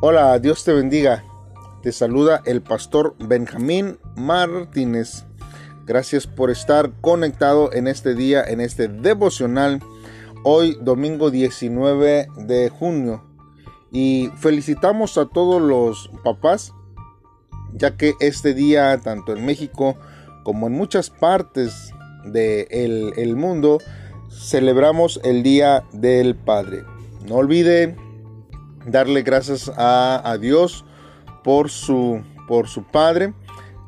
Hola, Dios te bendiga. Te saluda el pastor Benjamín Martínez. Gracias por estar conectado en este día, en este devocional, hoy domingo 19 de junio. Y felicitamos a todos los papás, ya que este día, tanto en México como en muchas partes del el mundo, celebramos el Día del Padre. No olvide darle gracias a, Dios por su, por su Padre,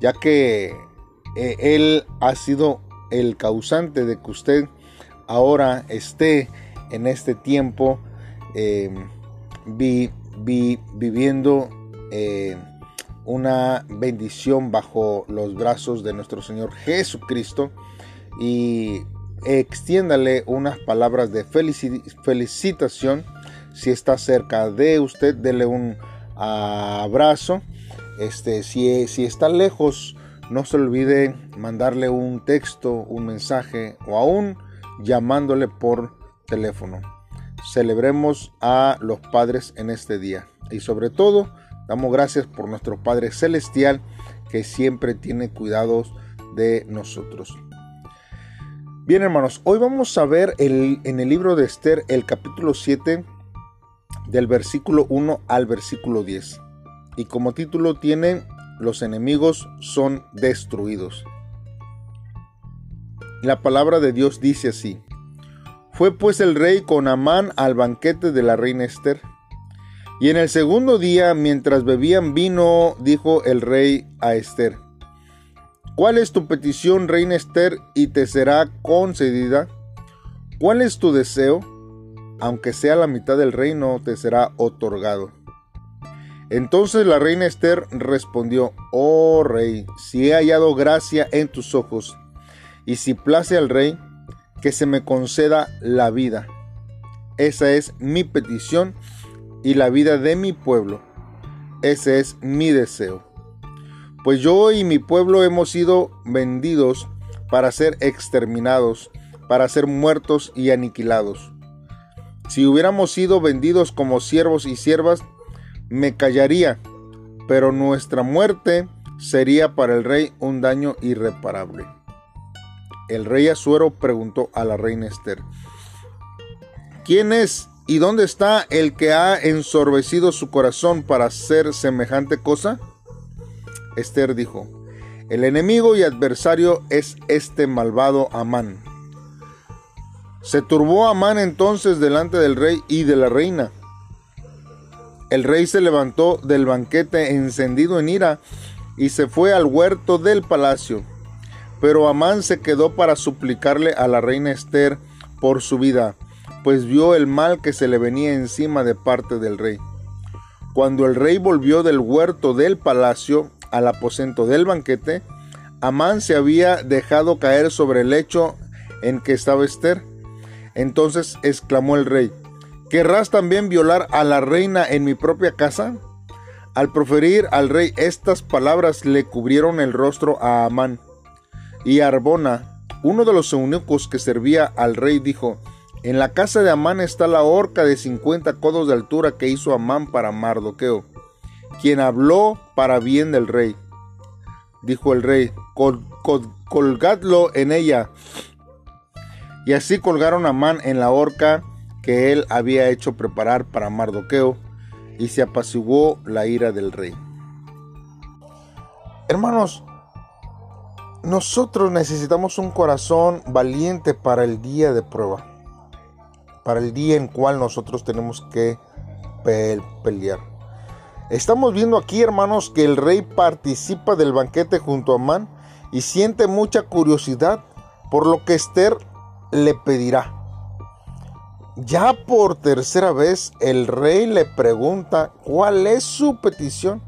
ya que eh, Él ha sido el causante de que usted ahora esté en este tiempo em, viviendo eh, una bendición bajo los brazos de nuestro Señor Jesucristo y extiéndale unas palabras de felicitación. Si está cerca de usted, dele un abrazo. Este, si, si está lejos, no se olvide mandarle un texto, un mensaje o aún llamándole por teléfono. Celebremos a los padres en este día y sobre todo damos gracias por nuestro Padre Celestial que siempre tiene cuidados de nosotros. Bien hermanos, hoy vamos a ver en el libro de Esther el capítulo 7 del versículo 1 al versículo 10. Y como título tiene Los enemigos son destruidos. La palabra de Dios dice así. Fue pues el rey con Amán al banquete de la reina Esther. Y en el segundo día, mientras bebían vino, dijo el rey a Esther, ¿Cuál es tu petición, reina Esther, y te será concedida? ¿Cuál es tu deseo? Aunque sea la mitad del reino, te será otorgado. Entonces la reina Esther respondió, Oh rey, si he hallado gracia en tus ojos, y si place al rey, que se me conceda la vida. Esa es mi petición y la vida de mi pueblo. Ese es mi deseo pues yo y mi pueblo hemos sido vendidos para ser exterminados, para ser muertos y aniquilados. Si hubiéramos sido vendidos como siervos y siervas, me callaría, pero nuestra muerte sería para el rey un daño irreparable. El rey Azuero preguntó a la reina Esther, ¿quién es y dónde está el que ha ensorbecido su corazón para hacer semejante cosa? Esther dijo, el enemigo y adversario es este malvado Amán. Se turbó Amán entonces delante del rey y de la reina. El rey se levantó del banquete encendido en ira y se fue al huerto del palacio. Pero Amán se quedó para suplicarle a la reina Esther por su vida, pues vio el mal que se le venía encima de parte del rey. Cuando el rey volvió del huerto del palacio, al aposento del banquete, Amán se había dejado caer sobre el lecho en que estaba Esther. Entonces exclamó el rey, ¿querrás también violar a la reina en mi propia casa? Al proferir al rey estas palabras le cubrieron el rostro a Amán. Y Arbona, uno de los eunucos que servía al rey, dijo, En la casa de Amán está la horca de cincuenta codos de altura que hizo Amán para Mardoqueo quien habló para bien del rey. Dijo el rey, colgadlo en ella. Y así colgaron a Man en la horca que él había hecho preparar para Mardoqueo, y se apaciguó la ira del rey. Hermanos, nosotros necesitamos un corazón valiente para el día de prueba, para el día en cual nosotros tenemos que pelear. Estamos viendo aquí, hermanos, que el rey participa del banquete junto a Amán y siente mucha curiosidad por lo que Esther le pedirá. Ya por tercera vez el rey le pregunta cuál es su petición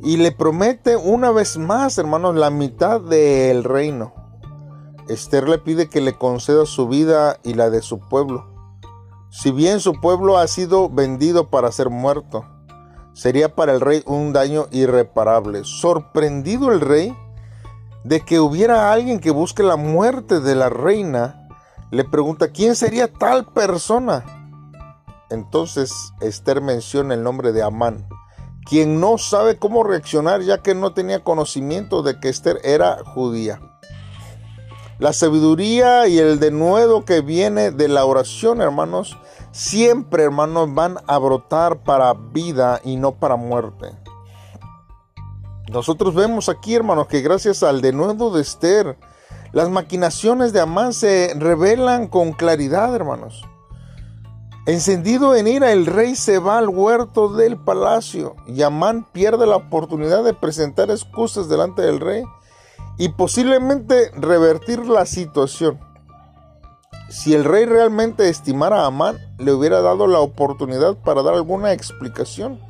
y le promete una vez más, hermanos, la mitad del reino. Esther le pide que le conceda su vida y la de su pueblo. Si bien su pueblo ha sido vendido para ser muerto, sería para el rey un daño irreparable. Sorprendido el rey de que hubiera alguien que busque la muerte de la reina, le pregunta, ¿quién sería tal persona? entonces Esther menciona el nombre de Amán, quien no sabe cómo reaccionar ya que no tenía conocimiento de que Esther era judía. La sabiduría y el denuedo que viene de la oración, hermanos, siempre, hermanos, van a brotar para vida y no para muerte. Nosotros vemos aquí, hermanos, que gracias al denuedo de Esther, las maquinaciones de Amán se revelan con claridad, hermanos. Encendido en ira, el rey se va al huerto del palacio y Amán pierde la oportunidad de presentar excusas delante del rey y posiblemente revertir la situación. Si el rey realmente estimara a Amán, le hubiera dado la oportunidad para dar alguna explicación.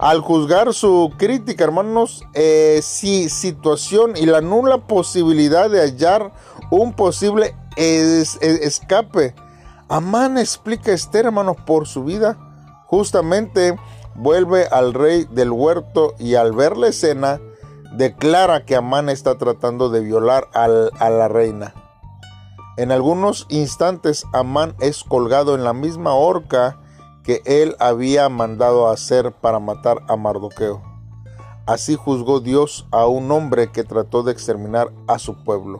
Al juzgar su crítica, hermanos, eh, si situación y la nula posibilidad de hallar un posible escape, Amán explica a Esther, hermanos, por su vida. Justamente vuelve al rey del huerto y al ver la escena, declara que Amán está tratando de violar a la reina. En algunos instantes Amán es colgado en la misma horca que él había mandado hacer para matar a Mardoqueo. Así juzgó Dios a un hombre que trató de exterminar a su pueblo.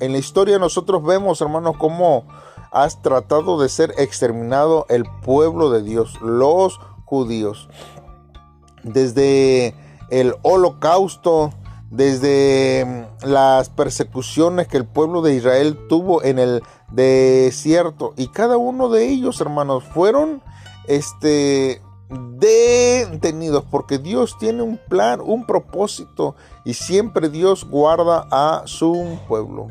En la historia nosotros vemos, hermanos, cómo has tratado de ser exterminado el pueblo de Dios, los judíos. Desde el holocausto, desde mm, las persecuciones que el pueblo de Israel tuvo en el desierto y cada uno de ellos, hermanos, fueron este detenidos porque Dios tiene un plan, un propósito y siempre Dios guarda a su pueblo.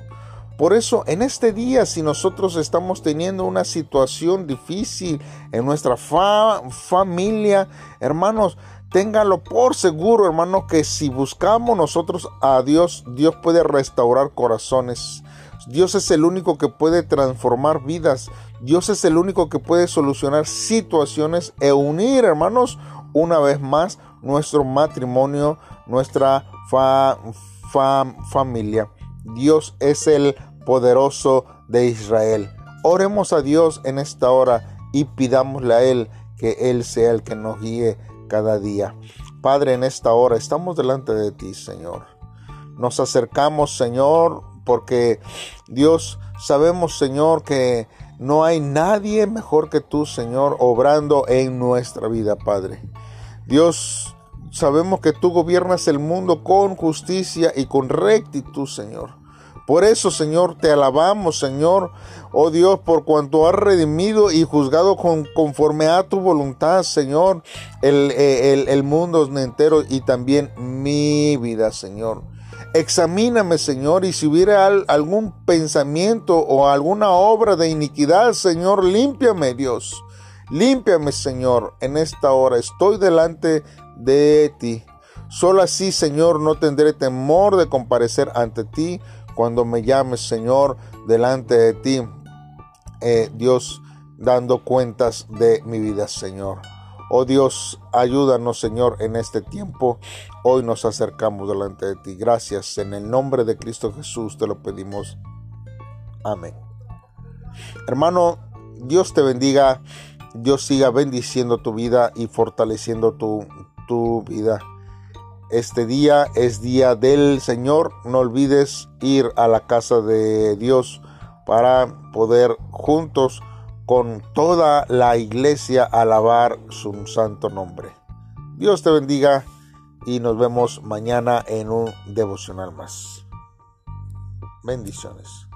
Por eso en este día, si nosotros estamos teniendo una situación difícil en nuestra familia, hermanos, Téngalo por seguro, hermano, que si buscamos nosotros a Dios, Dios puede restaurar corazones. Dios es el único que puede transformar vidas. Dios es el único que puede solucionar situaciones e unir, hermanos, una vez más nuestro matrimonio, nuestra familia. Dios es el poderoso de Israel. Oremos a Dios en esta hora y pidámosle a Él que Él sea el que nos guíe cada día. Padre, en esta hora estamos delante de ti, Señor. Nos acercamos, Señor, porque Dios, sabemos, Señor, que no hay nadie mejor que tú, Señor, obrando en nuestra vida, Padre. Dios, sabemos que tú gobiernas el mundo con justicia y con rectitud, Señor. Por eso, Señor, te alabamos, Señor, oh Dios, por cuanto has redimido y juzgado con, conforme a tu voluntad, Señor, el, el, el mundo entero y también mi vida, Señor. Examíname, Señor, y si hubiera algún pensamiento o alguna obra de iniquidad, Señor, límpiame, Dios. Límpiame, Señor, en esta hora. Estoy delante de ti. Solo así, Señor, no tendré temor de comparecer ante ti cuando me llames, Señor, delante de ti, eh, Dios, dando cuentas de mi vida, Señor. Oh Dios, ayúdanos, Señor, en este tiempo. Hoy nos acercamos delante de ti. Gracias. En el nombre de Cristo Jesús te lo pedimos. Amén. Hermano, Dios te bendiga. Dios siga bendiciendo tu vida y fortaleciendo tu, tu vida. Este día es día del Señor. No olvides ir a la casa de Dios para poder juntos con toda la iglesia alabar su santo nombre. Dios te bendiga y nos vemos mañana en un devocional más. Bendiciones.